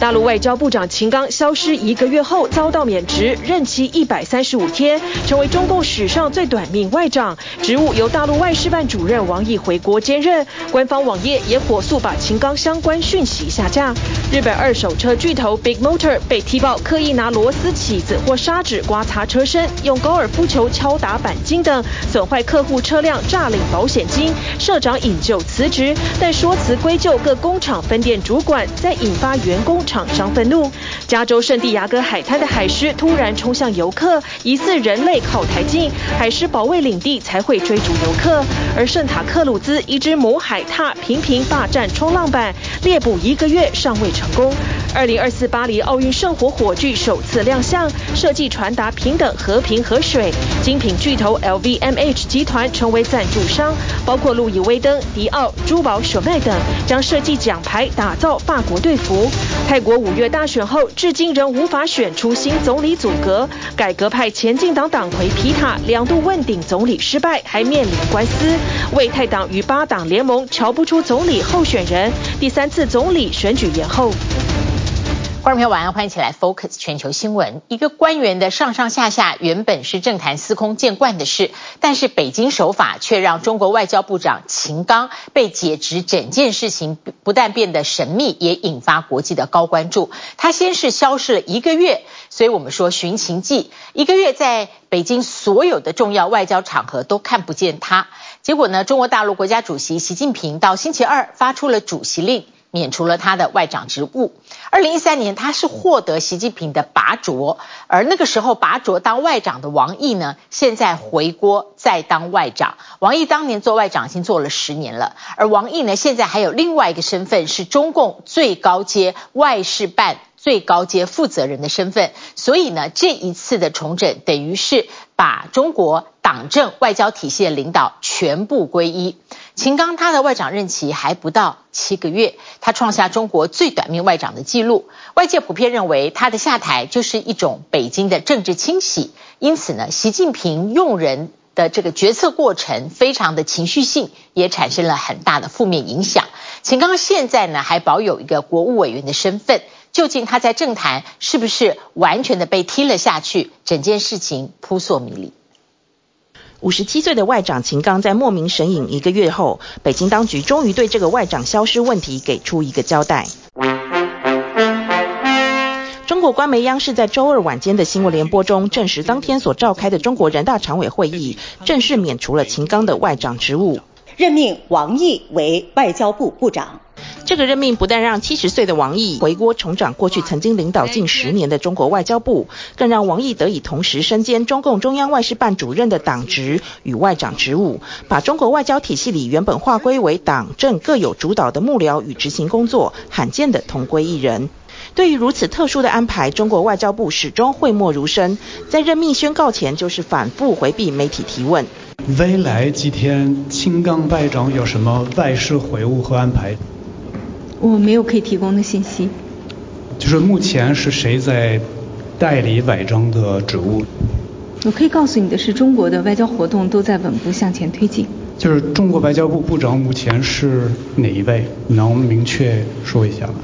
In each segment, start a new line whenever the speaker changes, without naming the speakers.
大陆外交部长秦刚消失一个月后遭到免职，任期一百三十五天，成为中共史上最短命外长，职务由大陆外事办主任王毅回国兼任。官方网页也火速把秦刚相关讯息下架。日本二手车巨头 Big Motor 被踢爆刻意拿螺丝起子或砂纸刮擦车身，用高尔夫球敲打钣金等，损坏客户车辆，诈领保险金。社长引咎辞职，但说辞归咎各工厂分店主管，再引发员工厂商愤怒。加州圣地牙哥海滩的海狮突然冲向游客，疑似人类靠台近，海狮保卫领地才会追逐游客。而圣塔克鲁兹一只母海獭频频霸占冲浪板，猎捕一个月尚未成功。二零二四巴黎奥运圣火火炬首次亮相，设计传达平等、和平和水。精品巨头 LVMH 集团成为赞助商，包括路易威登、迪奥、珠宝、手麦等，将设计奖牌打造法国队服。泰国五月大选后，至今仍无法选出新总理组阁。改革派前进党党魁皮塔两度问鼎总理失败，还面临官司。为泰党与八党联盟瞧不出总理候选人，第三次总理选举延后。
观众朋友晚安，欢迎起来 Focus 全球新闻。一个官员的上上下下原本是政坛司空见惯的事，但是北京手法却让中国外交部长秦刚被解职，整件事情不但变得神秘，也引发国际的高关注。他先是消失了一个月，所以我们说寻秦记，一个月在北京所有的重要外交场合都看不见他。结果呢，中国大陆国家主席习近平到星期二发出了主席令。免除了他的外长职务。二零一三年，他是获得习近平的拔擢，而那个时候拔擢当外长的王毅呢，现在回国再当外长。王毅当年做外长已经做了十年了，而王毅呢，现在还有另外一个身份是中共最高阶外事办最高阶负责人的身份。所以呢，这一次的重整等于是把中国党政外交体系的领导全部归一。秦刚他的外长任期还不到七个月，他创下中国最短命外长的记录。外界普遍认为他的下台就是一种北京的政治清洗，因此呢，习近平用人的这个决策过程非常的情绪性，也产生了很大的负面影响。秦刚现在呢还保有一个国务委员的身份，究竟他在政坛是不是完全的被踢了下去？整件事情扑朔迷离。
五十七岁的外长秦刚在莫名神隐一个月后，北京当局终于对这个外长消失问题给出一个交代。中国官媒央视在周二晚间的新闻联播中证实，当天所召开的中国人大常委会议正式免除了秦刚的外长职务，
任命王毅为外交部部长。
这个任命不但让七十岁的王毅回国重掌过去曾经领导近十年的中国外交部，更让王毅得以同时身兼中共中央外事办主任的党职与外长职务，把中国外交体系里原本划归为党政各有主导的幕僚与执行工作，罕见的同归一人。对于如此特殊的安排，中国外交部始终讳莫如深，在任命宣告前就是反复回避媒体提问。
未来几天，青冈外长有什么外事回务和安排？
我没有可以提供的信息。
就是目前是谁在代理外长的职务？
我可以告诉你的是，中国的外交活动都在稳步向前推进。
就是中国外交部部长目前是哪一位？能明确说一下吗？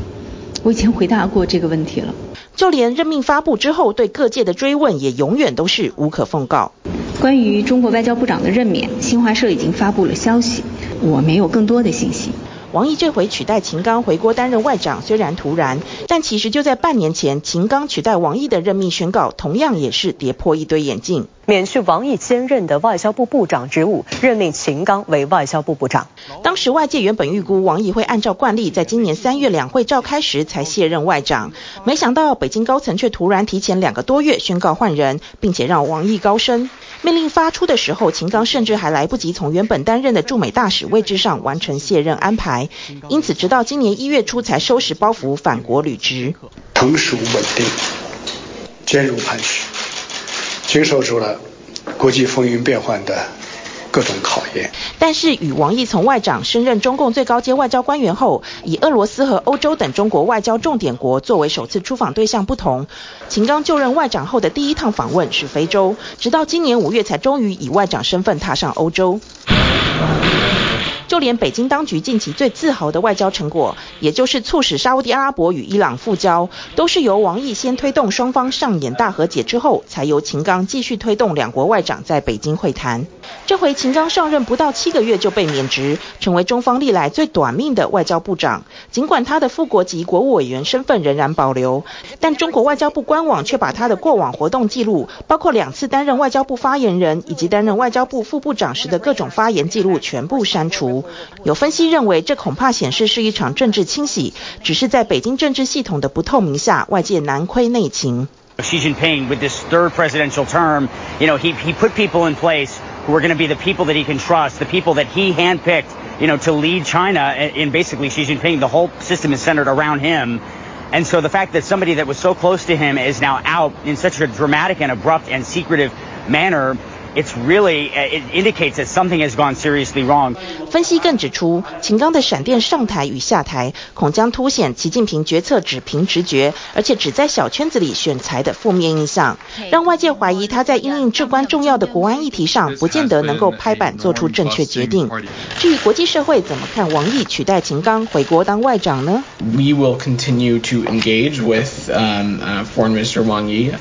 我以前回答过这个问题了。
就连任命发布之后，对各界的追问也永远都是无可奉告。
关于中国外交部长的任免，新华社已经发布了消息，我没有更多的信息。
王毅这回取代秦刚回国担任外长，虽然突然，但其实就在半年前，秦刚取代王毅的任命宣告，同样也是跌破一堆眼镜。
免去王毅兼任的外交部部长职务，任命秦刚为外交部部长。
当时外界原本预估王毅会按照惯例，在今年三月两会召开时才卸任外长，没想到北京高层却突然提前两个多月宣告换人，并且让王毅高升。命令发出的时候，秦刚甚至还来不及从原本担任的驻美大使位置上完成卸任安排，因此直到今年一月初才收拾包袱返国履职。
成熟稳定，坚如磐石，经受住了国际风云变幻的各种考验。
但是与王毅从外长升任中共最高阶外交官员后，以俄罗斯和欧洲等中国外交重点国作为首次出访对象不同，秦刚就任外长后的第一趟访问是非洲，直到今年五月才终于以外长身份踏上欧洲。就连北京当局近期最自豪的外交成果，也就是促使沙乌地阿拉伯与伊朗复交，都是由王毅先推动双方上演大和解之后，才由秦刚继续推动两国外长在北京会谈。这回秦刚上任不到七个月就被免职，成为中方历来最短命的外交部长。尽管他的副国级国务委员身份仍然保留，但中国外交部官网却把他的过往活动记录，包括两次担任外交部发言人以及担任外交部副部长时的各种发言记录全部删除。有分析认为，这恐怕显示是一场政治清洗，只是在北京政治系统的不透明下，外界难窥内情。
Xi Jinping with this third presidential term, you know, he he put people in place. who are going to be the people that he can trust, the people that he handpicked, you know, to lead China. And basically, Xi Jinping, the whole system is centered around him. And so the fact that somebody that was so close to him is now out in such a dramatic and abrupt and secretive manner It's really, it indicates that something has gone seriously wrong.
分析更指出，秦刚的闪电上台与下台，恐将凸显习近平决策只凭直觉，而且只在小圈子里选才的负面印象，让外界怀疑他在因应至关重要的国安议题上，不见得能够拍板做出正确决定。至于国际社会怎么看王毅取代秦刚回国当外长呢
？We will continue to engage with um, uh, Foreign Minister Wang Yi.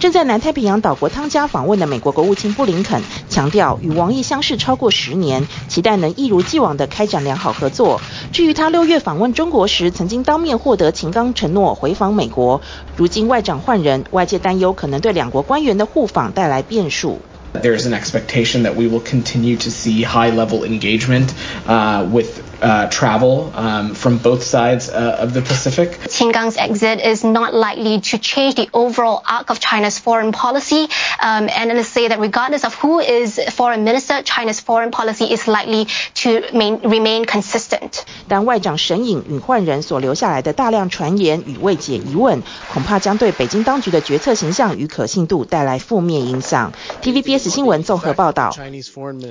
正在南太平洋岛国汤加访问的美国国务卿布林肯强调，与王毅相识超过十年，期待能一如既往地开展良好合作。至于他六月访问中国时，曾经当面获得秦刚承诺回访美国，如今外长换人，外界担忧可能对两国官员的互访带来变数。
There is an expectation that we will continue to see high-level engagement uh, with uh, travel um, from both sides uh, of the Pacific.
Qin Gang's exit is not likely to change the overall arc of China's foreign policy, um, and let's say that regardless of who is foreign minister, China's foreign policy is likely to main, remain consistent.
但外长沈颖与换人所留下来的大量传言与未解疑问，恐怕将对北京当局的决策形象与可信度带来负面影响。TVBS 新闻综合报道。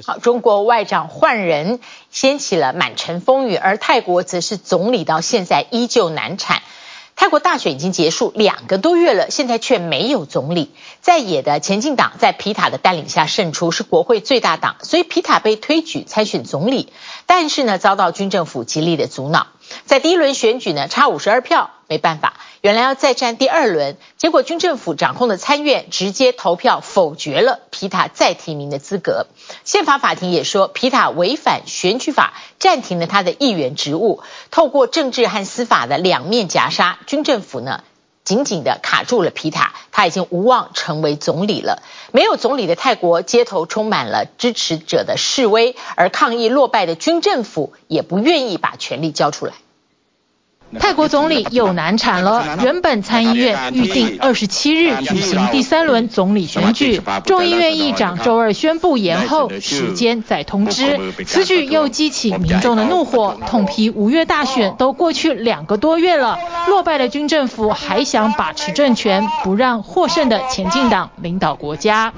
好，中国外长换人掀起了满城 风雨，而泰国则是总理到现在依旧难产。泰国大选已经结束两个多月了，现在却没有总理。在野的前进党在皮塔的带领下胜出，是国会最大党，所以皮塔被推举参选总理。但是呢，遭到军政府极力的阻挠。在第一轮选举呢，差五十二票，没办法。原来要再战第二轮，结果军政府掌控的参院直接投票否决了皮塔再提名的资格。宪法法庭也说皮塔违反选举法，暂停了他的议员职务。透过政治和司法的两面夹杀，军政府呢紧紧的卡住了皮塔，他已经无望成为总理了。没有总理的泰国街头充满了支持者的示威，而抗议落败的军政府也不愿意把权力交出来。
泰国总理又难产了。原本参议院预定二十七日举行第三轮总理选举，众议院议长周二宣布延后时间再通知。此举又激起民众的怒火，痛批五月大选都过去两个多月了，落败的军政府还想把持政权，不让获胜的前进党领导国家。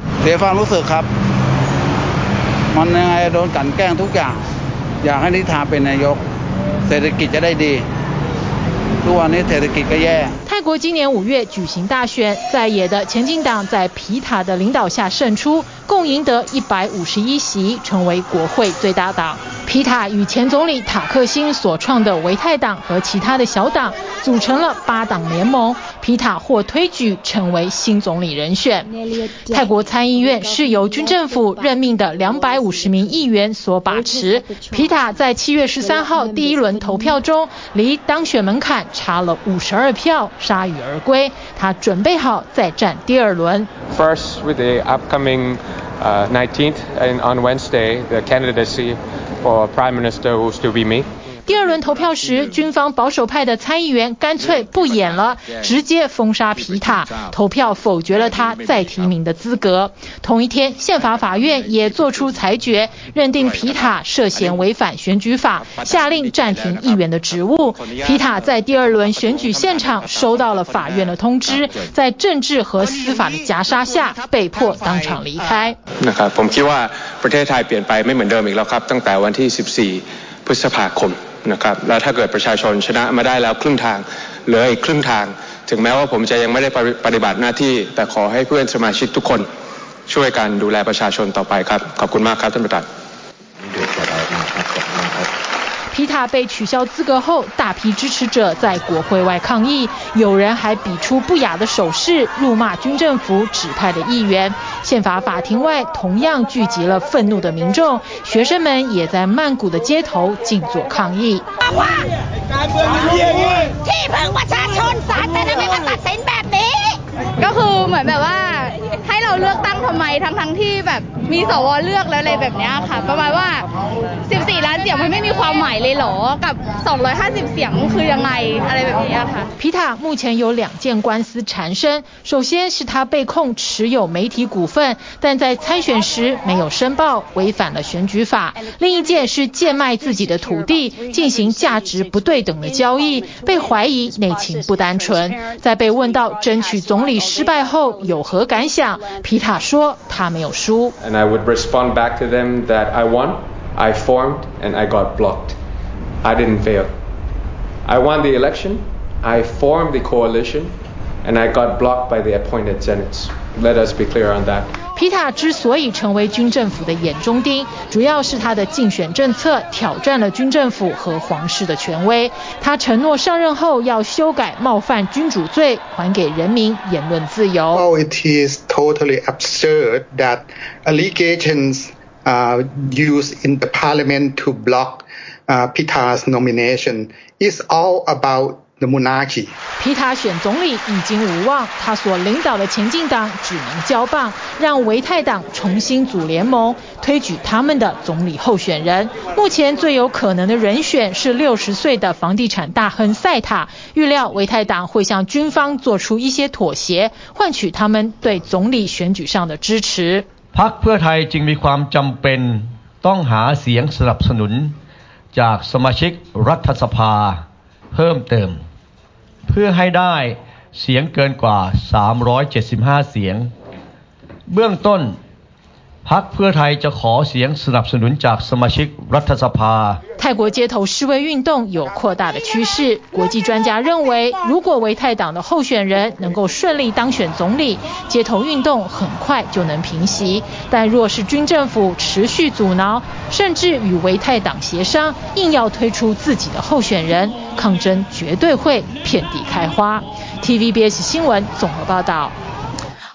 泰国今年五月举行大选，在野的前进党在皮塔的领导下胜出，共赢得一百五十一席，成为国会最大党。皮塔与前总理塔克辛所创的维泰党和其他的小党组成了八党联盟，皮塔获推举成为新总理人选。泰国参议院是由军政府任命的两百五十名议员所把持。皮塔在七月十三号第一轮投票中，离当选门槛差了五十二票，铩羽而归。他准备好再战第二轮。
First, with the upcoming, uh, 19th and on Wednesday, the candidacy. For Prime Minister will still be me.
第二轮投票时，军方保守派的参议员干脆不演了，直接封杀皮塔，投票否决了他再提名的资格。同一天，宪法法院也作出裁决，认定皮塔涉嫌违反选举法，下令暂停议员的职务。皮塔在第二轮选举现场收到了法院的通知，在政治和司法的夹杀下，被迫当场离开。
นะครับแล้ว นะครับแล้วถ้าเกิดประชาชนชนะมาได้แล้วครึ่งทางเหลืออีกครึ่งทาง ถึงแม้ว่าผมจะยังไม่ได้ปฏิบัติหน้าที่ แต่ขอให้เพื่อนสมาชิกทุกคนช่วยกันดูแลประชาชนต่อไปครับ ขอบคุณมากครับท่านประธาน
皮塔被取消资格后，大批支持者在国会外抗议，有人还比出不雅的手势，辱骂军政府指派的议员。宪法法庭外同样聚集了愤怒的民众，学生们也在曼谷的街头静坐抗议。皮塔 目前有两件官司缠身，首先是他被控持有媒体股份，但在参选时没有申报，违反了选举法；另一件是贱卖自己的土地，进行价值不对等的交易，被怀疑内情不单纯。在被问到争取总理失败后有何感想，皮塔说他没有输。
And I would respond back to them that I won, I formed, and I got blocked. I didn't fail. I won the election, I formed the coalition, and I got blocked by the appointed senates. Let us be clear on that.
皮塔之所以成为军政府的眼中钉，主要是他的竞选政策挑战了军政府和皇室的权威。他承诺上任后要修改冒犯君主罪，还给人民言论自由。
Oh, it is totally absurd that allegations are used in the parliament to block Pita's nomination. It's all about the monarchy.
皮塔选总理已经无望，他所领导的前进党只能交棒，让维泰党重新组联盟，推举他们的总理候选人。目前最有可能的人选是六十岁的房地产大亨赛塔。预料维泰党会向军方做出一些妥协，换取他们对总理选举上的支持。
พรรคเพื่อไทยจึงมีความจำเป็นต้องหาเสียงสนับสนุน จากสมาชิกรัฐสภา เพิ่มเติม เพื่อให้ได้เสียงเกินกว่า 375 เสียง เบื้องต้น พรรคเพื่อไทยจะขอเสียงสนับสนุนจากสมาชิกรัฐสภา
泰国街头示威运动有扩大的趋势，国际专家认为，如果维泰党的候选人能够顺利当选总理，街头运动很快就能平息。但若是军政府持续阻挠，甚至与维泰党协商，硬要推出自己的候选人，抗争绝对会遍地开花。TVBS 新闻综合报道。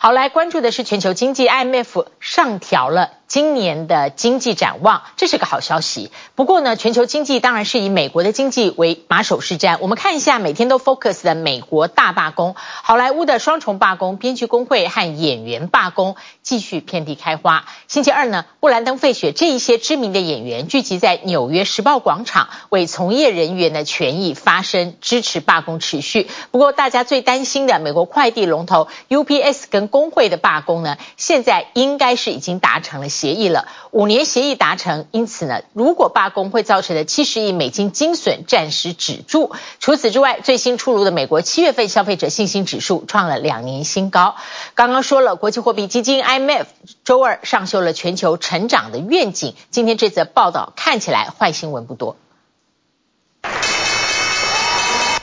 好，来关注的是全球经济，IMF 上调了。今年的经济展望，这是个好消息。不过呢，全球经济当然是以美国的经济为马首是瞻。我们看一下每天都 focus 的美国大罢工，好莱坞的双重罢工，编剧工会和演员罢工继续遍地开花。星期二呢，布兰登·费雪这一些知名的演员聚集在纽约时报广场，为从业人员的权益发声，支持罢工持续。不过，大家最担心的美国快递龙头 UPS 跟工会的罢工呢，现在应该是已经达成了。协议了，五年协议达成，因此呢，如果罢工会造成的七十亿美金精损暂时止住。除此之外，最新出炉的美国七月份消费者信心指数创了两年新高。刚刚说了，国际货币基金 IMF 周二上修了全球成长的愿景。今天这则报道看起来坏新闻不多。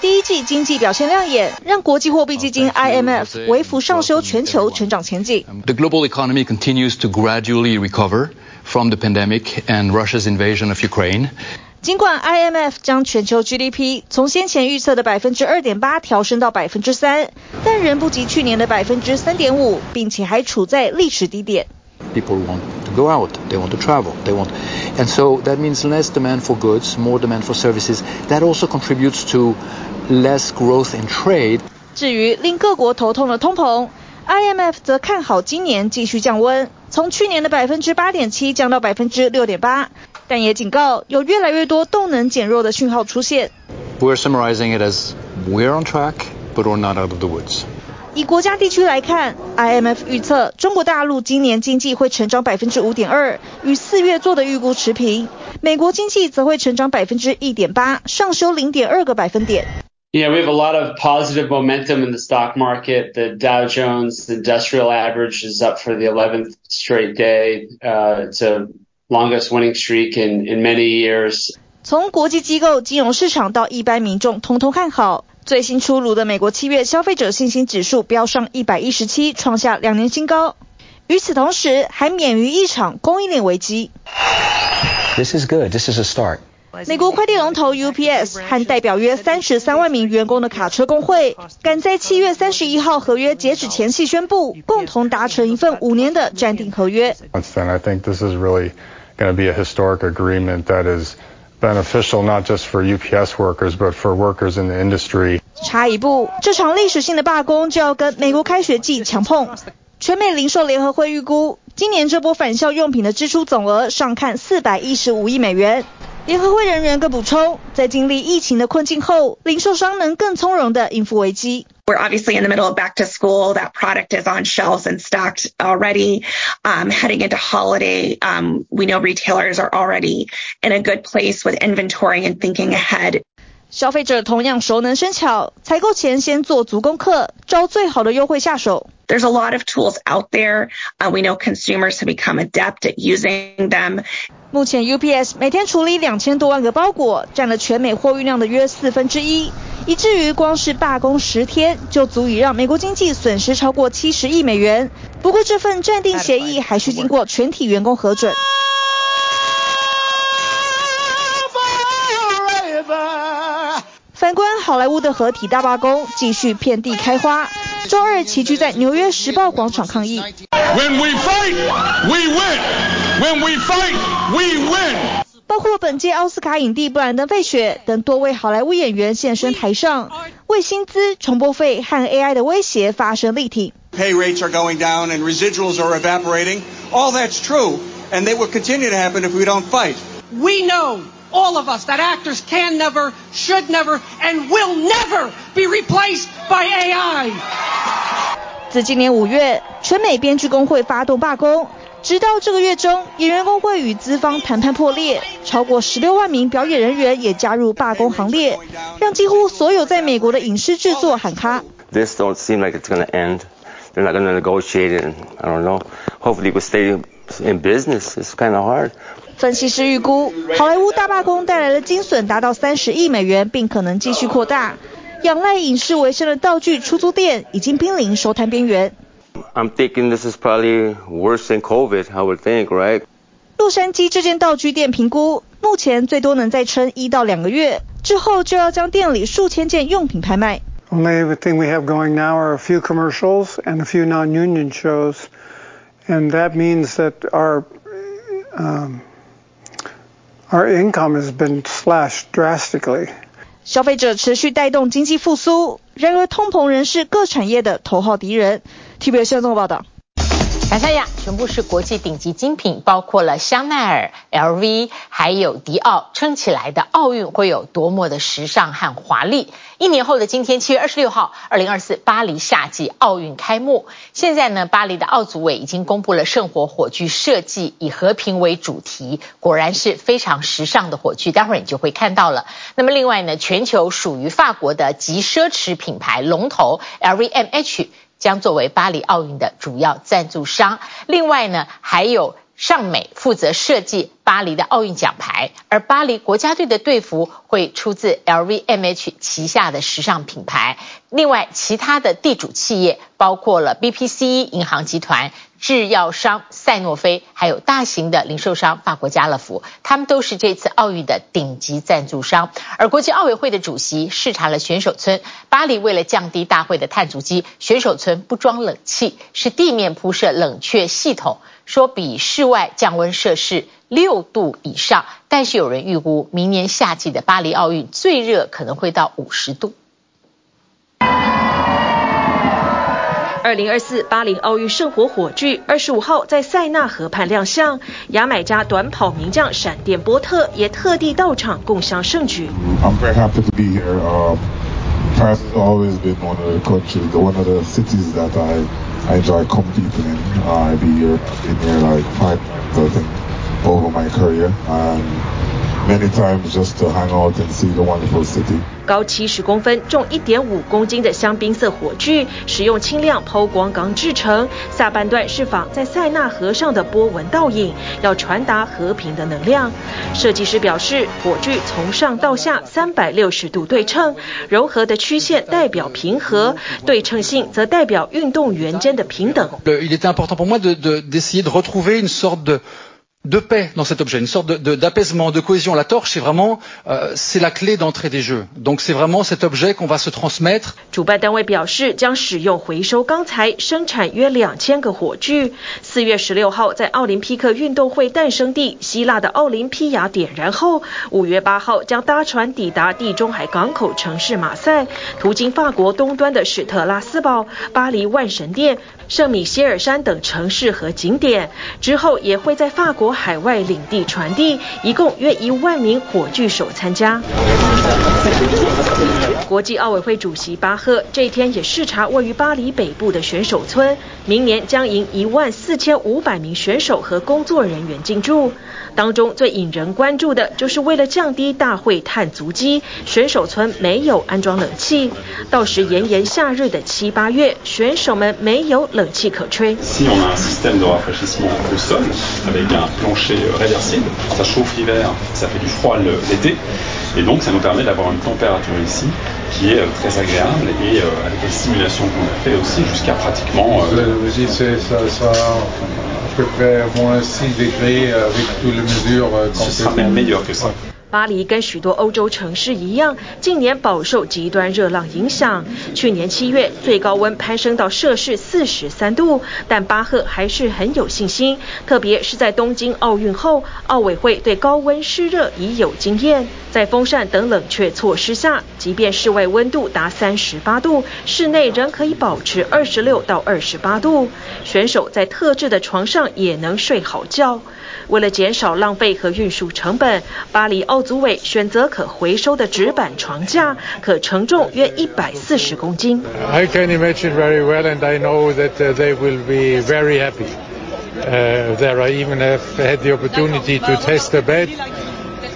第一季经济表现亮眼，让国际货币基金 IMF 微幅上修全球成长前景。
The global economy continues to gradually recover from the pandemic and Russia's invasion of Ukraine.
尽管 IMF 将全球 GDP 从先前预测的百分之二点八调升到百分之三，但仍不及去年的百分之三点五，并且还处在历史低点。
People want to go out, they want to travel, they want, and so that means less demand for goods, more demand for services. That also contributes to less growth in trade.
至于令各国头痛的通膨，IMF 则看好今年继续降温，从去年的百分之八点七降到百分之六点八，但也警告有越来越多动能减弱的讯号出现。
We're summarizing it as we're on track, but we're not out of the woods.
以国家地区来看，IMF 预测中国大陆今年经济会成长百分之五点二，与四月做的预估持平。美国经济则会成长百分之一点八，上修零点二个百分点。
Yeah, we have a lot of positive momentum in the stock market. The Dow Jones Industrial Average is up for the 11th straight day. Uh, it's a longest winning streak in in many years.
从国际机构、金融市场到一般民众，通通看好。最新出炉的美国七月消费者信心指数飙上一百一十七，创下两年新高。与此同时，还免于一场供应链危机。
This is good. This is a start.
美国快递龙头 UPS 和代表约三十三万名员工的卡车工会，赶在七月三十一号合约截止前夕宣布，共同达成一份五年的暂定合约。
And I think this is really going to be a historic agreement that is beneficial not just for UPS workers, but for workers in the industry.
差一步，这场历史性的罢工就要跟美国开学季强碰。全美零售联合会预估，今年这波返校用品的支出总额上看四百一十五亿美元。联合会人员更补充，在经历疫情的困境后，零售商能更从容地应付危机。
We're obviously in the middle of back to school. That product is on shelves and stocked already. Um, heading into holiday, um, we know retailers are already in a good place with inventory and thinking ahead.
消费者同样熟能生巧，采购前先做足功课，找最好的优惠下手。
There's a lot of tools out there. Uh, we know consumers have become adept at using them.
目前 UPS 每天处理两千多万个包裹，占了全美货运量的约四分之一，以至于光是罢工十天就足以让美国经济损失超过七十亿美元。不过这份暂定协议还需经过全体员工核准。反观好莱坞的合体大罢工继续遍地开花，周二齐聚在纽约时报广场抗议。When we fight, we win. When we fight, we win. 包括本届奥斯卡影帝布兰登·费雪等多位好莱坞演员现身台上，为薪资、重播费和 AI 的威胁发声力挺。
Pay rates are going down and residuals are evaporating. All that's true, and they will continue to happen if we don't fight.
We know. All of us that actors can never, should never, and will never be replaced by AI.
自今年五月，全美编剧工会发动罢工，直到这个月中，演员工会与资方谈判破裂，超过十六万名表演人员也加入罢工行列，让几乎所有在美国的影视制作喊卡。
This don't seem like it's going to end. They're not going to negotiate it. I don't know. Hopefully, we stay in business. It's kind of hard.
分析师预估，好莱坞大罢工带来的金损达到三十亿美元，并可能继续扩大。仰赖影视为生的道具出租店已经濒临收摊边缘。
I'm thinking this is probably worse than COVID. I would think, right?
洛杉矶这间道具店评估，目前最多能再撑一到两个月，之后就要将店里数千件用品拍卖。
Only thing we have going now are a few commercials and a few non-union shows, and that means that our um Our income has been slashed drastically.
消费者持续带动经济复苏，然而通膨仍是各产业的头号敌人。TVBS 新闻综合报道。
小三亚全部是国际顶级精品，包括了香奈儿、LV，还有迪奥，撑起来的奥运会有多么的时尚和华丽？一年后的今天，七月二十六号，二零二四巴黎夏季奥运开幕。现在呢，巴黎的奥组委已经公布了圣火火炬设计，以和平为主题，果然是非常时尚的火炬。待会儿你就会看到了。那么另外呢，全球属于法国的极奢侈品牌龙头 LVMH。将作为巴黎奥运的主要赞助商。另外呢，还有尚美负责设计巴黎的奥运奖牌，而巴黎国家队的队服会出自 LVMH 旗下的时尚品牌。另外，其他的地主企业包括了 BPC 银行集团。制药商赛诺菲，还有大型的零售商法国家乐福，他们都是这次奥运的顶级赞助商。而国际奥委会的主席视察了选手村，巴黎为了降低大会的碳足迹，选手村不装冷气，是地面铺设冷却系统，说比室外降温设施六度以上。但是有人预估，明年夏季的巴黎奥运最热可能会到五十度。
二零二四巴黎奥运圣火火炬二十五号在塞纳河畔亮相，牙买加短跑名将闪电波特也特地到场共襄盛举。
I'm very happy to be here. France has always been one of the countries, one of the cities that I I enjoy competing in. I be here, been here like five, I think. Over my career. And many times just to hang out and see the wonderful city.
高七十公分、重一点五公斤的香槟色火炬，使用轻量抛光钢制成。下半段是仿在塞纳河上的波纹倒影，要传达和平的能量。设计师表示，火炬从上到下三百六十度对称，柔和的曲线代表平和，对称性则代表运动员间的平等。
Il était important pour moi de d'essayer de retrouver une sorte de de paix dans cet objet, une sorte d'apaisement, de cohésion. La torche, c'est vraiment, c'est la clé d'entrée des jeux. Donc c'est vraiment cet objet qu'on va se transmettre.
主办单位表示，将使用回收钢材生产约两千个火炬。四月十六号在奥林匹克运动会诞生地希腊的奥林匹亚点燃后，五月八号将搭船抵达地中海港口城市马赛，途经法国东端的史特拉斯堡、巴黎万神殿、圣米歇尔山等城市和景点，之后也会在法国海外领地传递，一共约一万名火炬手参加。国际奥委会主席巴赫这一天也视察位于巴黎北部的选手村，明年将迎一万四千五百名选手和工作人员进驻。当中最引人关注的就是为了降低大会碳足迹，选手村没有安装冷气，到时炎炎夏日的七八月，选手们没有冷气可吹。 巴黎跟许多欧洲城市一样，近年饱受极端热浪影响。去年七月最高温攀升到摄氏四十三度，但巴赫还是很有信心，特别是在东京奥运后，奥委会对高温湿热已有经验，在风扇等冷却措施下，即便室外温度达三十八度，室内仍可以保持二十六到二十八度，选手在特制的床上也能睡好觉。为了减少浪费和运输成本，巴黎奥组委选择可回收的纸板床架，可承重约一百四十公斤。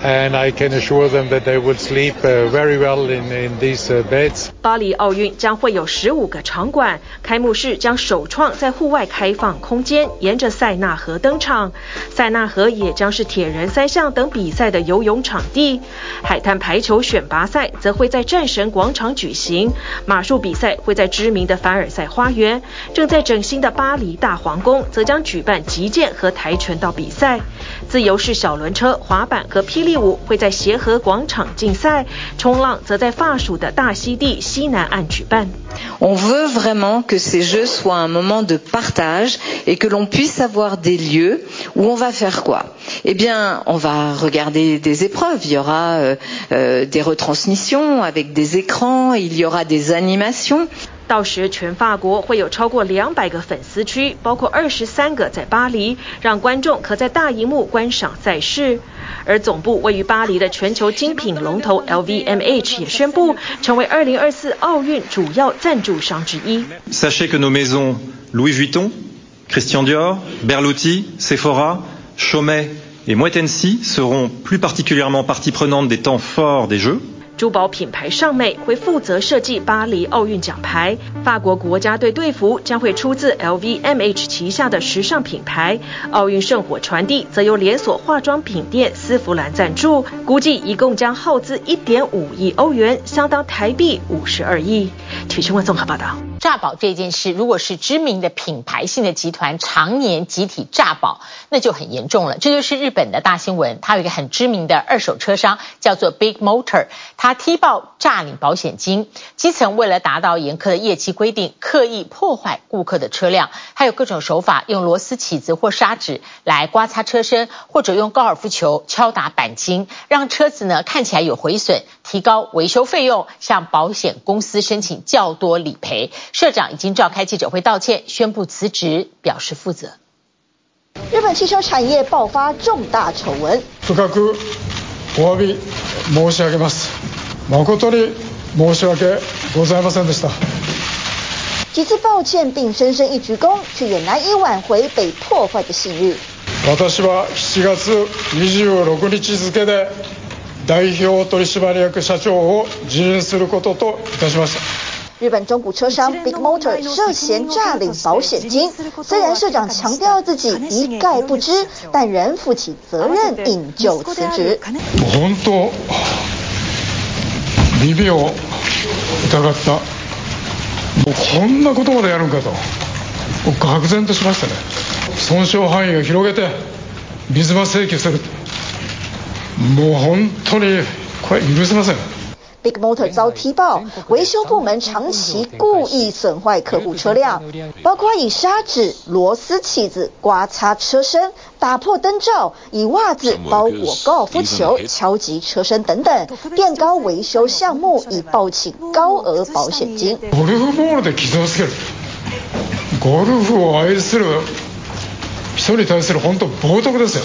And I can assure them that they will sleep very well in in these beds.
巴黎奥运将会有十五个场馆，开幕式将首创在户外开放空间，沿着塞纳河登场。塞纳河也将是铁人三项等比赛的游泳场地。海滩排球选拔赛则会在战神广场举行，马术比赛会在知名的凡尔赛花园。正在整新的巴黎大皇宫则将举办击剑和跆拳道比赛。自由式小轮车、滑板和霹雳舞会在协和广场竞赛，冲浪则在法属的大溪地西南岸举办。
On veut vraiment que ces jeux soient un moment de partage et que l'on puisse avoir des lieux où on va faire quoi Eh bien, on va regarder des épreuves. Il y aura euh, euh, des retransmissions avec des écrans, il y aura des animations.
到时，全法国会有超过两百个粉丝区，包括二十三个在巴黎，让观众可在大荧幕观赏赛事。而总部位于巴黎的全球精品龙头 LVMH 也宣布成为二零二四奥运主要赞助商之一。
Sachez que nos maisons Louis Vuitton, Christian Dior, Berluti, Sephora, Chaumet et Moët Hennessy seront plus particulièrement partie prenante des temps forts des Jeux.
珠宝品牌尚美会负责设计巴黎奥运奖牌，法国国家队队服将会出自 LVMH 旗下的时尚品牌，奥运圣火传递则由连锁化妆品店丝芙兰赞助，估计一共将耗资一点五亿欧元，相当台币五十二亿。体育新闻综合报道。
诈保这件事，如果是知名的品牌性的集团常年集体诈保，那就很严重了。这就是日本的大新闻，它有一个很知名的二手车商叫做 Big Motor，它踢爆诈领保险金，基层为了达到严苛的业绩规定，刻意破坏顾客的车辆，还有各种手法，用螺丝起子或砂纸来刮擦车身，或者用高尔夫球敲打钣金，让车子呢看起来有毁损，提高维修费用，向保险公司申请较多理赔。社长已经召开记者会道歉，宣布辞职，表示负责。
日本汽车产业爆发重大丑闻。
深くお诧び申し上げます。诚に申し訳ございませんでした。
几次抱歉并深深一鞠躬，却也难以挽回被破坏的信誉。
私は7月26日付で 代表取缔役社长を辞任することといたしました。
日本中古车商 Big Motor 涉嫌诈领保险金，虽然社长强调自己一概不知，但仍负起责任，引咎辞职。
本当耳を疑った。もうこんなことまでやるんかと、愕然としましたね。损伤范囲を広げて水増请求する。もう本当にこれ许せません。
Big Motor 遭踢爆，维修部门长期故意损坏客户车辆，包括以砂纸、螺丝起子刮擦车身、打破灯罩、以袜子包裹高尔夫球、敲击车身等等，垫高维修项目以报请高额保险金。
ゴルフボールで伤をつける。ゴルフを爱する人に対する本当冒涜ですよ。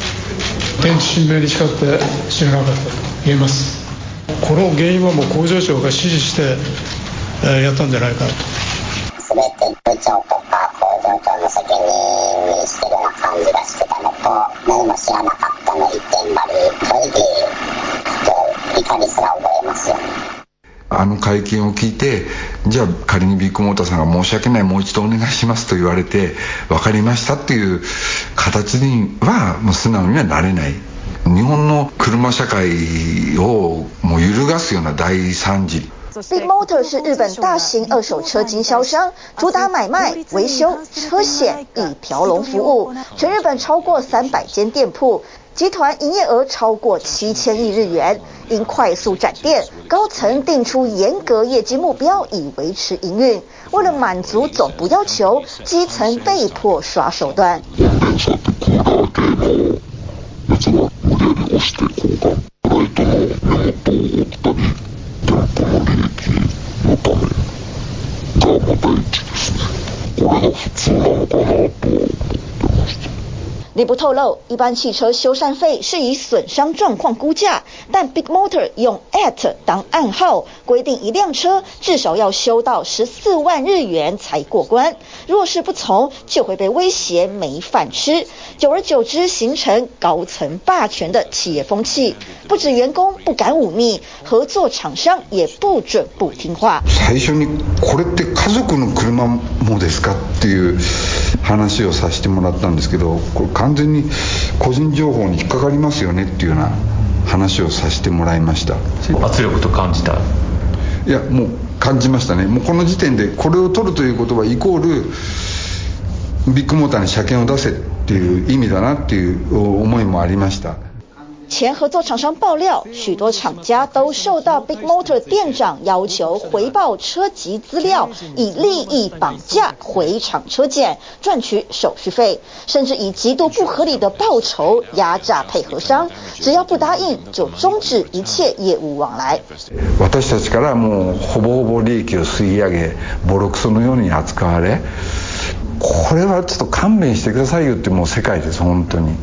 天地神明に誓って知らなかったと。言えますこの原因はもう工場長が指示して、えー、やったんじゃないかなと
全て部長とか工場長の責任にしてるような感じがしてたのと何も知らなかったの一点張り正直怒りすら覚えますよね
あの会见を闻いてじゃあ仮にビッグモーターさんが申し訳ないもう一度お愿いしますと言われて分かりましたっていう形にはもう素直にはなれない日本の车社会をもう揺るがすような大惨事。
Big Motor 是日本大型二手车经销商，主打买卖、维修、车险一条龙服务，全日本超过三百间店铺，集团营业额超过七千亿日元。因快速展店，高层定出严格业绩目标以维持营运。为了满足总部要求，基层被迫耍手段。内部透露，一般汽车修缮费是以损伤状况估价，但 Big Motor 用 at 当暗号，规定一辆车至少要修到十四万日元才过关，若是不从，就会被威胁没饭吃。久而久之，形成高层霸权的企业风气，不止员工不敢忤逆，合作厂商也不准不听话。
最初にこれって家族の车もですかっていう话をさせてもらったんですけど、これ完全に个人情报に引っかかりますよねっていうような 话をさせてもらいました。
圧力と感じた。
いやもう感じましたね。もうこの时点でこれを取るということはイコールビッグモーターに车検を出せっていう意味だなっていう思いもありました
前合作厂商爆料，许多厂家都受到 Big Motor 店长要求回报车籍资料，以利益绑架回厂车检，赚取手续费，甚至以极度不合理的报酬压榨配合商，只要不答应就终止一切业务往来。
私たちからもうほぼほぼ利益を吸い上げ、ボロクソのように扱われ、これはちょっと勘弁してくださいよってもう世界です本当に。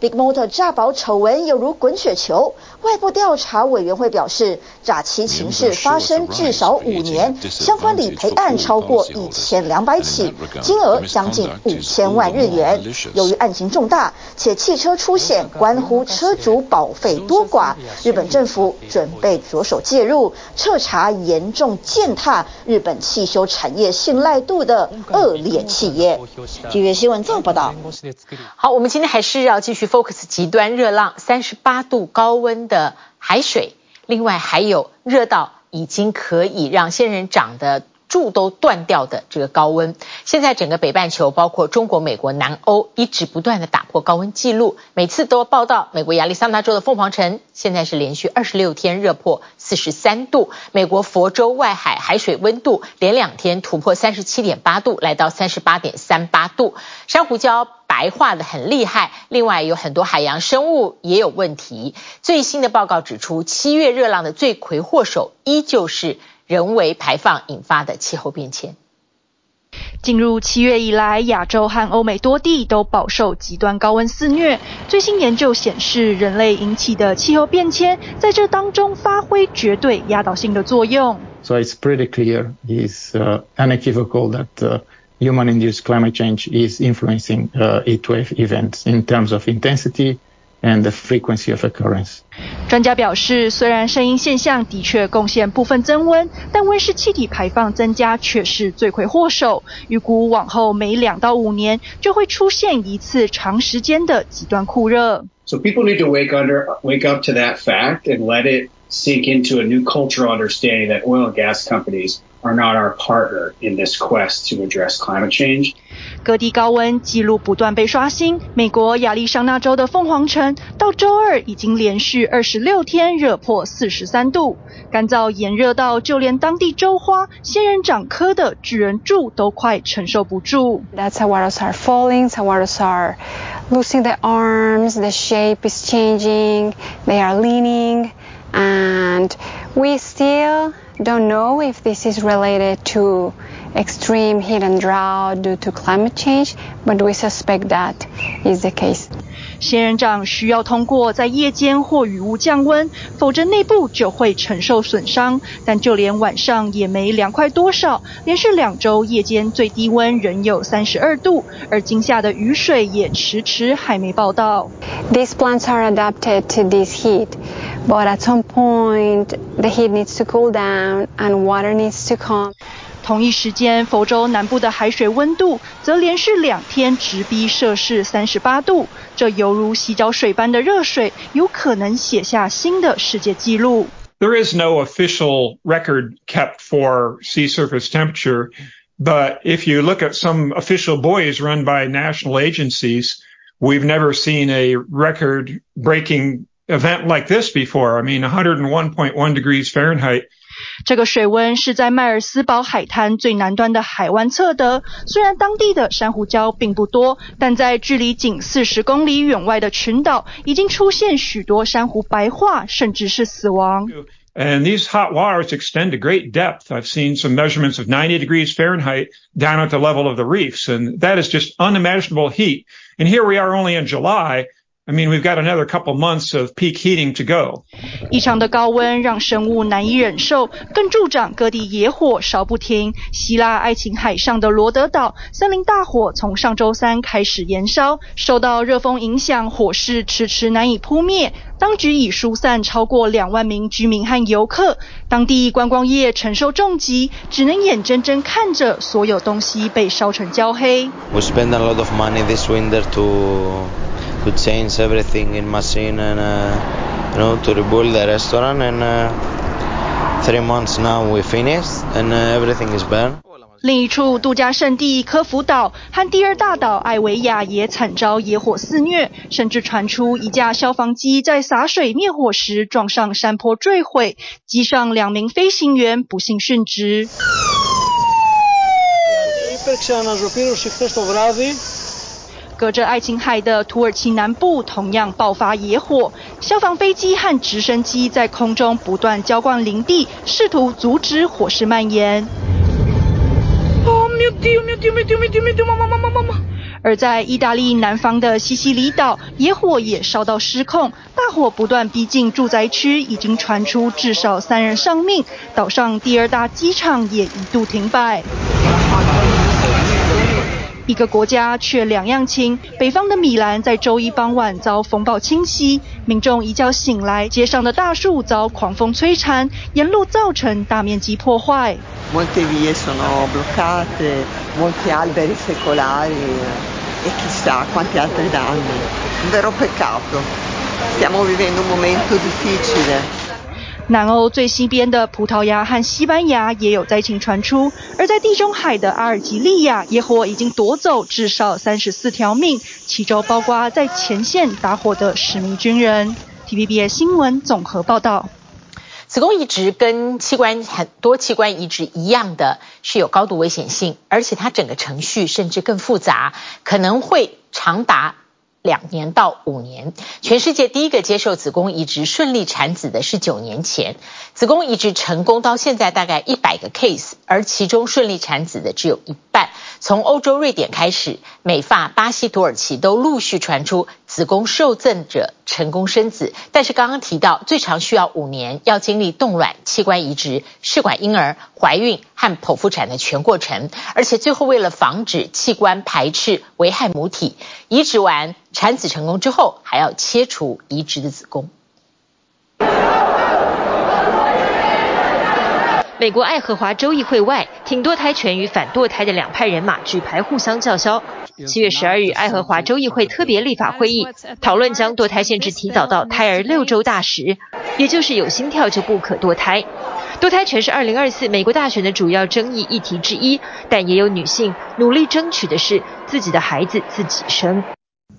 Big Motor 炸保丑闻有如滚雪球，外部调查委员会表示，诈欺情事发生至少五年，相关理赔案超过一千两百起，金额将近五千万日元。由于案情重大，且汽车出险关乎车主保费多寡，日本政府准备着手介入，彻查严重践踏日本汽修产业信赖度的恶劣企业。体育新闻综合报道。
好，我们今天还是要继续。Focus 极端热浪，三十八度高温的海水，另外还有热到已经可以让仙人掌的柱都断掉的这个高温。现在整个北半球，包括中国、美国、南欧，一直不断的打破高温记录，每次都报道美国亚利桑那州的凤凰城，现在是连续二十六天热破四十三度。美国佛州外海海水温度连两天突破三十七点八度，来到三十八点三八度。珊瑚礁。白化的很厉害，另外有很多海洋生物也有问题。最新的报告指出，七月热浪的罪魁祸首依旧是人为排放引发的气候变迁。
进入七月以来，亚洲和欧美多地都饱受极端高温肆虐。最新研究显示，人类引起的气候变迁在这当中发挥绝对压倒性的作用。
So it's pretty clear, it's unequivocal that human-induced climate change is influencing heat wave events in terms of intensity and the frequency of occurrence.
专家表示，虽然圣婴现象的确贡献部分增温，但温室气体排放增加却是罪魁祸首。预估往后每两到五年就会出现一次长时间的极端酷热。
So people need to wake under, wake up to that fact and let it sink into a new cultural understanding that oil and gas companies are not our partner in this quest to address climate change.
各地高温记录不断被刷新。美国亚利桑那州的凤凰城到周二已经连续二十六天热破四十三度，干燥炎热到就连当地州花仙人掌科的巨人柱都快承受不住。
That saguaros are falling, saguaros are losing their arms, the shape is changing, they are leaning, and we still don't know if this is related to extreme heat and drought due to climate change, but we suspect that is the case.
仙人掌需要通过在夜间或雨雾降温，否则内部就会承受损伤。但就连晚上也没凉快多少，连续两周夜间最低温仍有三十二度，而今夏的雨水也迟迟还没报到。
These plants are adapted to this heat, but at some point the heat needs to cool down and water needs to come.
同一时间，佛州南部的海水温度则连续两天直逼摄氏三十八度，这犹如洗脚水般的热水，有可能写下新的世界纪录。
There is no official record kept for sea surface temperature, but if you look at some official buoys run by national agencies, we've never seen a record-breaking event like this before. I mean, 101.1 degrees Fahrenheit.
这个水温是在迈尔斯堡海滩最南端的海湾测得。虽然当地的珊瑚礁并不多，但在距离仅四十公里远外的群岛，已经出现许多珊瑚白化，甚至是死亡。
And these hot waters extend to great depth. I've seen some measurements of 90 degrees Fahrenheit down at the level of the reefs, and that is just unimaginable heat. And here we are only in July. I mean, we've got another couple months of peak heating to go.
异常的高温让生物难以忍受，更助长各地野火烧不停。希腊爱琴海上的罗德岛森林大火从上周三开始延烧，受到热风影响，火势迟迟难以扑灭。当局已疏散超过两万名居民和游客，当地观光业承受重击，只能眼睁睁看着所有东西被烧成焦黑。
We spend a lot of money this winter to change everything in machine and uh, you know to rebuild the restaurant and uh, three months now we finished and uh, everything is burned.
另一处度假胜地科孚岛和第二大岛艾维亚也惨遭野火肆虐，甚至传出一架消防机在洒水灭火时撞上山坡坠毁，机上两名飞行员不幸殉职。隔着爱琴海的土耳其南部同样爆发野火，消防飞机和直升机在空中不断浇灌林地，试图阻止火势蔓延。而在意大利南方的西西里岛，野火也烧到失控，大火不断逼近住宅区，已经传出至少三人丧命。岛上第二大机场也一度停摆。一个国家却两样情，北方的米兰在周一傍晚遭风暴侵袭，民众一觉醒来，街上的大树遭狂风摧残，沿路造成大面积破坏。南欧最西边的葡萄牙和西班牙也有灾情传出，而在地中海的阿尔及利亚，野火已经夺走至少三十四条命，其中包括在前线打火的十名军人。T V B A 新闻综合报道。
子宫移植跟器官很多器官移植一样的，是有高度危险性，而且它整个程序甚至更复杂，可能会长达两年到五年。全世界第一个接受子宫移植顺利产子的是九年前，子宫移植成功到现在大概一百个 case，而其中顺利产子的只有一半。从欧洲瑞典开始，美法、巴西、土耳其都陆续传出子宫受赠者成功生子。但是刚刚提到，最长需要五年，要经历冻卵、器官移植、试管婴儿、怀孕和剖腹产的全过程，而且最后为了防止器官排斥危害母体，移植完产子成功之后，还要切除移植的子宫。
美国爱荷华州议会外，挺堕胎权与反堕胎的两派人马举牌互相叫嚣。七月十二日，爱荷华州议会特别立法会议讨论将堕胎限制提早到胎儿六周大时，也就是有心跳就不可堕胎。堕胎权是二零二四美国大选的主要争议议题之一，但也有女性努力争取的是自己的孩子自己生。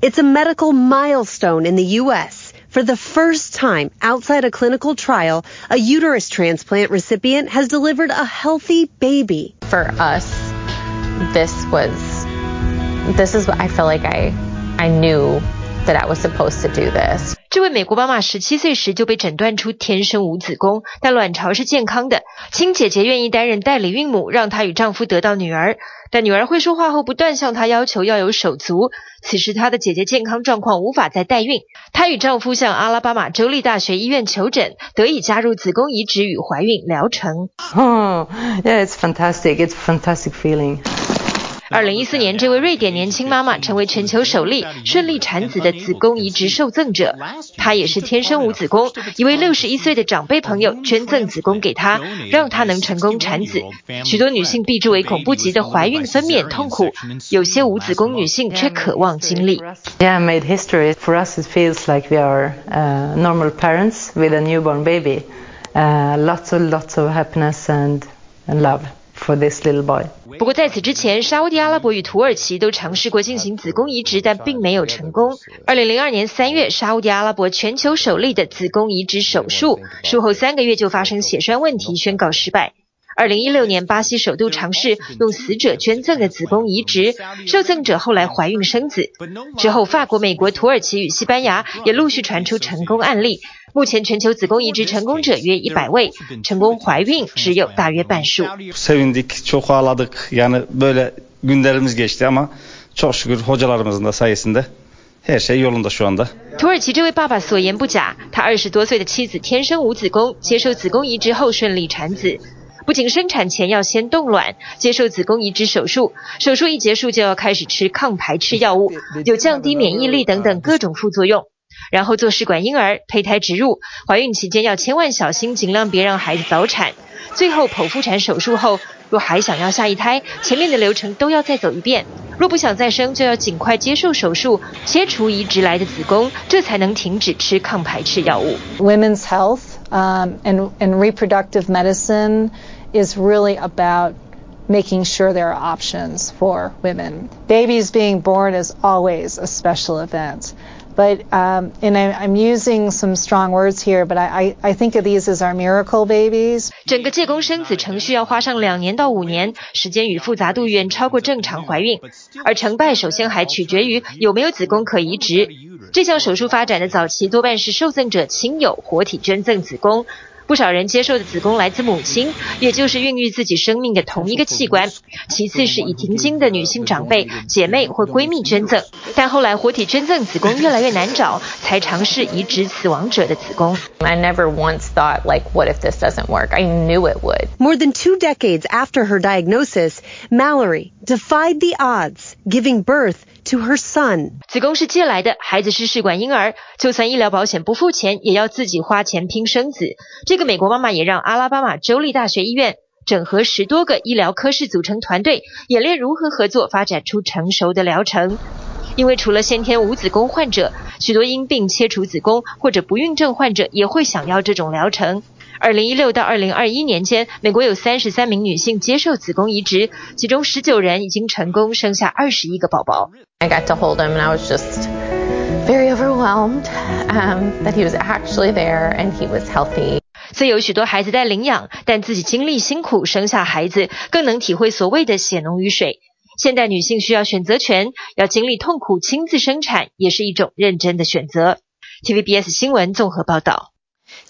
It's a medical milestone in the U.S. For the first time outside a clinical trial, a uterus transplant recipient has delivered a healthy baby.
For us, this was, this is what I feel like I, I knew that I was supposed to do this.
这位美国妈妈十七岁时就被诊断出天生无子宫，但卵巢是健康的。亲姐姐愿意担任代理孕母，让她与丈夫得到女儿。但女儿会说话后，不断向她要求要有手足。此时她的姐姐健康状况无法再代孕，她与丈夫向阿拉巴马州立大学医院求诊，得以加入子宫移植与怀孕疗程。
Oh, yeah, it's fantastic. It's fantastic feeling.
二零一四年，这位瑞典年轻妈妈成为全球首例顺利产子的子宫移植受赠者。她也是天生无子宫，一位六十一岁的长辈朋友捐赠子宫给她，让她能成功产子。许多女性避之唯恐不及的怀孕分娩痛苦，有些无子宫女性却渴望经历。
Yeah, made history. For us, it feels like we are uh, normal parents with a newborn baby. Uh, lots of lots of happiness and and love. For this little boy.
不过在此之前，沙乌地阿拉伯与土耳其都尝试过进行子宫移植，但并没有成功。二零零二年三月，沙乌地阿拉伯全球首例的子宫移植手术，术后三个月就发生血栓问题，宣告失败。二零一六年，巴西首度尝试用死者捐赠的子宫移植，受赠者后来怀孕生子。之后，法国、美国、土耳其与西班牙也陆续传出成功案例。目前全球子宫移植成功者约一百位，成功怀孕只有大约半数。
Sevindik, çok ağladık. Yani böyle günlerimiz geçti ama çok şükür hocalarımızın da sayesinde her şey yolunda şu anda.
土耳其这位爸爸所言不假，他二十多岁的妻子天生无子宫，接受子宫移植后顺利产子。不仅生产前要先冻卵，接受子宫移植手术，手术一结束就要开始吃抗排斥药物，有降低免疫力等等各种副作用。然后做试管婴儿、胚胎植入，怀孕期间要千万小心，尽量别让孩子早产。最后剖腹产手术后，若还想要下一胎，前面的流程都要再走一遍。若不想再生，就要尽快接受手术，切除移植来的子宫，这才能停止吃抗排斥药物。
Women's health, um, and and reproductive medicine is really about making sure there are options for women. Babies being born is always a special event. But um, and I, I'm using some strong words here, but I, I think of these as our miracle babies.
整个借精生子程序要花上两年到五年，时间与复杂度远超过正常怀孕，而成败首先还取决于有没有子宫可移植。这项手术发展的早期多半是受赠者亲友活体捐赠子宫。不少人接受的子宫来自母亲，也就是孕育自己生命的同一个器官。其次是已停经的女性长辈、姐妹或闺蜜捐赠。但后来活体捐赠子宫越来越难找，才尝试移植死亡者的子宫。
I never once thought like, what if this doesn't work? I knew it would.
More than two decades after her diagnosis, Mallory defied the odds, giving birth to her son.
子宫是借来的，孩子是试管婴儿，就算医疗保险不付钱，也要自己花钱拼生子。这个美国妈妈也让阿拉巴马州立大学医院整合十多个医疗科室组成团队，演练如何合作，发展出成熟的疗程。因为除了先天无子宫患者，许多因病切除子宫或者不孕症患者也会想要这种疗程。二零一六到二零二一年间，美国有三十三名女性接受子宫移植，其中十九人已经成功生下二十一个宝宝。
I got to hold him and I was just very overwhelmed um, that he was actually there and he was healthy.
虽有许多孩子在领养，但自己经历辛苦生下孩子，更能体会所谓的血浓于水。现代女性需要选择权，要经历痛苦亲自生产，也是一种认真的选择。TVBS 新闻综合报道。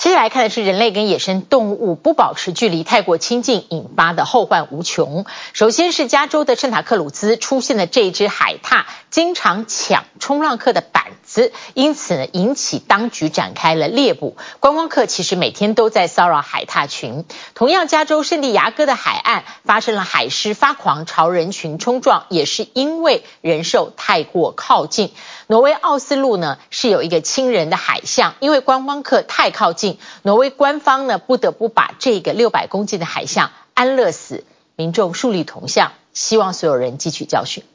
接下来看的是人类跟野生动物不保持距离太过亲近引发的后患无穷。首先是加州的圣塔克鲁兹出现了这只海獭，经常抢冲浪客的板子，因此呢引起当局展开了猎捕。观光客其实每天都在骚扰海獭群。同样，加州圣地牙哥的海岸发生了海狮发狂朝人群冲撞，也是因为人兽太过靠近。挪威奥斯陆呢是有一个亲人的海象，因为观光客太靠近，挪威官方呢不得不把这个六百公斤的海象安乐死，民众树立铜像，希望所有人汲取教训。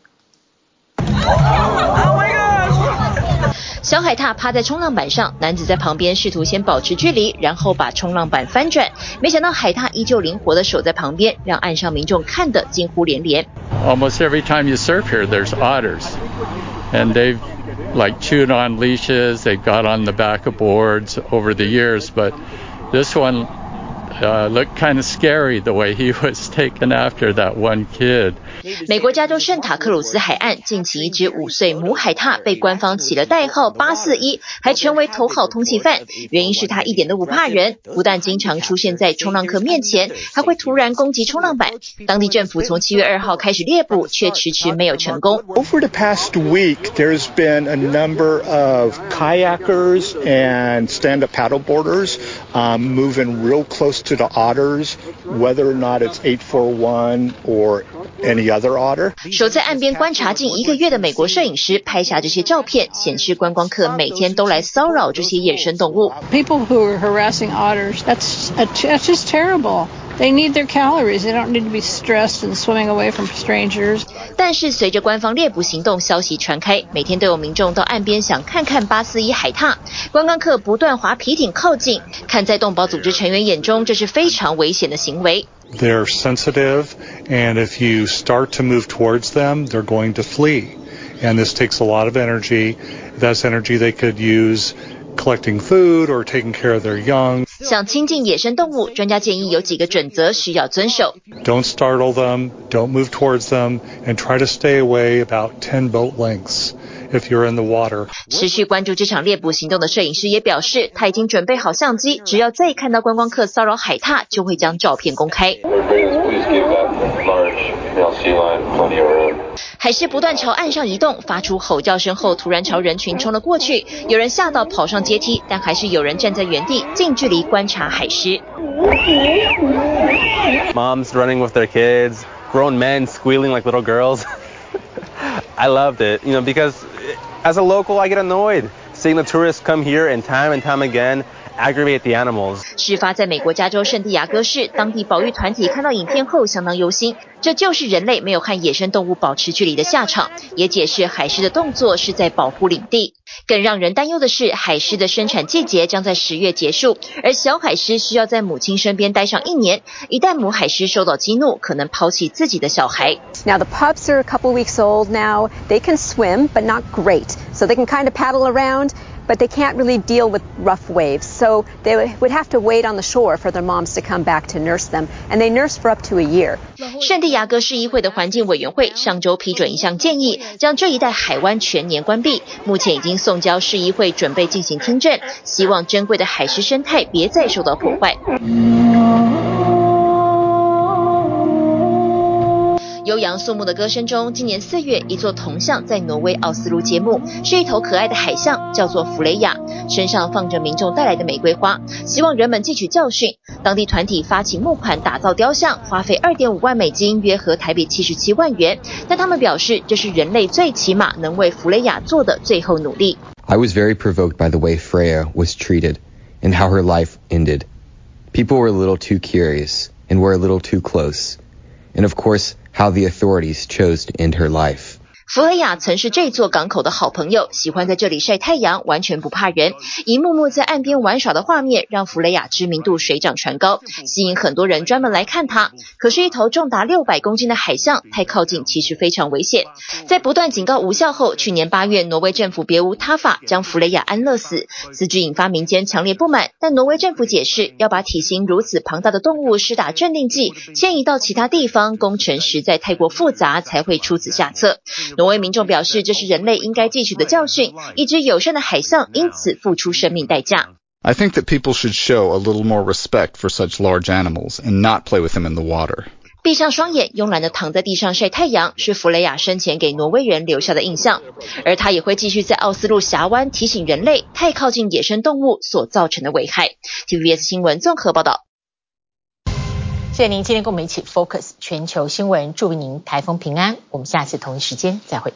小海獭趴在冲浪板上，男子在旁边试图先保持距离，然后把冲浪板翻转，没想到海獭依旧灵活地守在旁边，让岸上民众看得惊呼连连。
Almost every time you surf here, there's otters, and they've like chewed on leashes, they got on the back of boards over the years, but this one uh, looked kind of scary the way he was taken after that one kid.
美国加州圣塔克鲁斯海岸近期一只五岁母海獭被官方起了代号八四一，还成为头号通缉犯。原因是它一点都不怕人，不但经常出现在冲浪客面前，还会突然攻击冲浪板。当地政府从七月二号开始猎捕，却迟迟没有成功。
Over the past week, there's been a number of kayakers and stand-up paddleboarders um, moving real close to the otters, whether or not it's 841 or any other otter.
守在岸边观察近一个月的美国摄影师拍下这些照片，显示观光客每天都来骚扰这些野生动物。
People who are harassing otters, that's, that's just terrible. They need their calories. They don't need to be stressed and swimming away from strangers.
但是随着官方猎捕行动消息传开，每天都有民众到岸边想看看八四一海獭。观光客不断划皮艇靠近，看在动保组织成员眼中，这是非常危险的行为。
They're sensitive, and if you start to move towards them, they're going to flee. And this takes a lot of energy. That's energy they could use collecting food or taking care of their young.
想亲近野生动物，专家建议有几个准则需要遵守。
Don't startle them, don't move towards them, and try to stay away about ten boat lengths if you're in the water.
持续关注这场猎捕行动的摄影师也表示，他已经准备好相机，只要再看到观光客骚扰海獭，就会将照片公开。海狮不断朝岸上移动，发出吼叫声后，突然朝人群冲了过去。有人吓到跑上阶梯，但还是有人站在原地近距离观察海狮。
Moms running with their kids, grown men squealing like little girls. I loved it, you know, because as a local, I get annoyed seeing the tourists come here and time and time again. Aggravate the animals.
事发在美国加州圣地亚哥市，当地保育团体看到影片后相当忧心，这就是人类没有和野生动物保持距离的下场，也解释海狮的动作是在保护领地。更让人担忧的是，海狮的生产季节将在十月结束，而小海狮需要在母亲身边待上一年，一旦母海狮受到激怒，可能抛弃自己的小孩。
Now the pups are a couple weeks old now. They can swim, but not great, so they can kind of paddle around. But they can't really deal with rough waves, so they would have to wait on the shore for their moms to come back to nurse them, and they nurse for up to a year.
圣地亚哥市议会的环境委员会上周批准一项建议，将这一带海湾全年关闭。目前已经送交市议会，准备进行听证，希望珍贵的海狮生态别再受到破坏。悠扬肃穆的歌声中，今年四月，一座铜像在挪威奥斯陆揭幕，是一头可爱的海象，叫做弗雷亚，身上放着民众带来的玫瑰花，希望人们汲取教训。当地团体发起募款打造雕像，花费二点五万美金，约合台币七十七万元。但他们表示，这是人类最起码能为弗雷亚做的最后努力。
I was very provoked by the way Freya was treated and how her life ended. People were a little too curious and were a little too close. And of course, how the authorities chose to end her life.
弗雷亚曾是这座港口的好朋友，喜欢在这里晒太阳，完全不怕人。一幕幕在岸边玩耍的画面，让弗雷亚知名度水涨船高，吸引很多人专门来看它。可是，一头重达六百公斤的海象太靠近，其实非常危险。在不断警告无效后，去年八月，挪威政府别无他法，将弗雷亚安乐死。此举引发民间强烈不满，但挪威政府解释，要把体型如此庞大的动物施打镇定剂，迁移到其他地方，工程实在太过复杂，才会出此下策。挪威民众表示，这是人类应该汲取的教训。一只友善的海象因此付出生命代价。
I think that people should show a little more respect for such large animals and not play with them in the water.
闭上双眼，慵懒地躺在地上晒太阳，是弗雷亚生前给挪威人留下的印象。而他也会继续在奥斯陆峡湾提醒人类，太靠近野生动物所造成的危害。TVBS 新闻综合报道。
谢谢您今天跟我们一起 Focus 全球新闻，祝您台风平安。我们下次同一时间再会。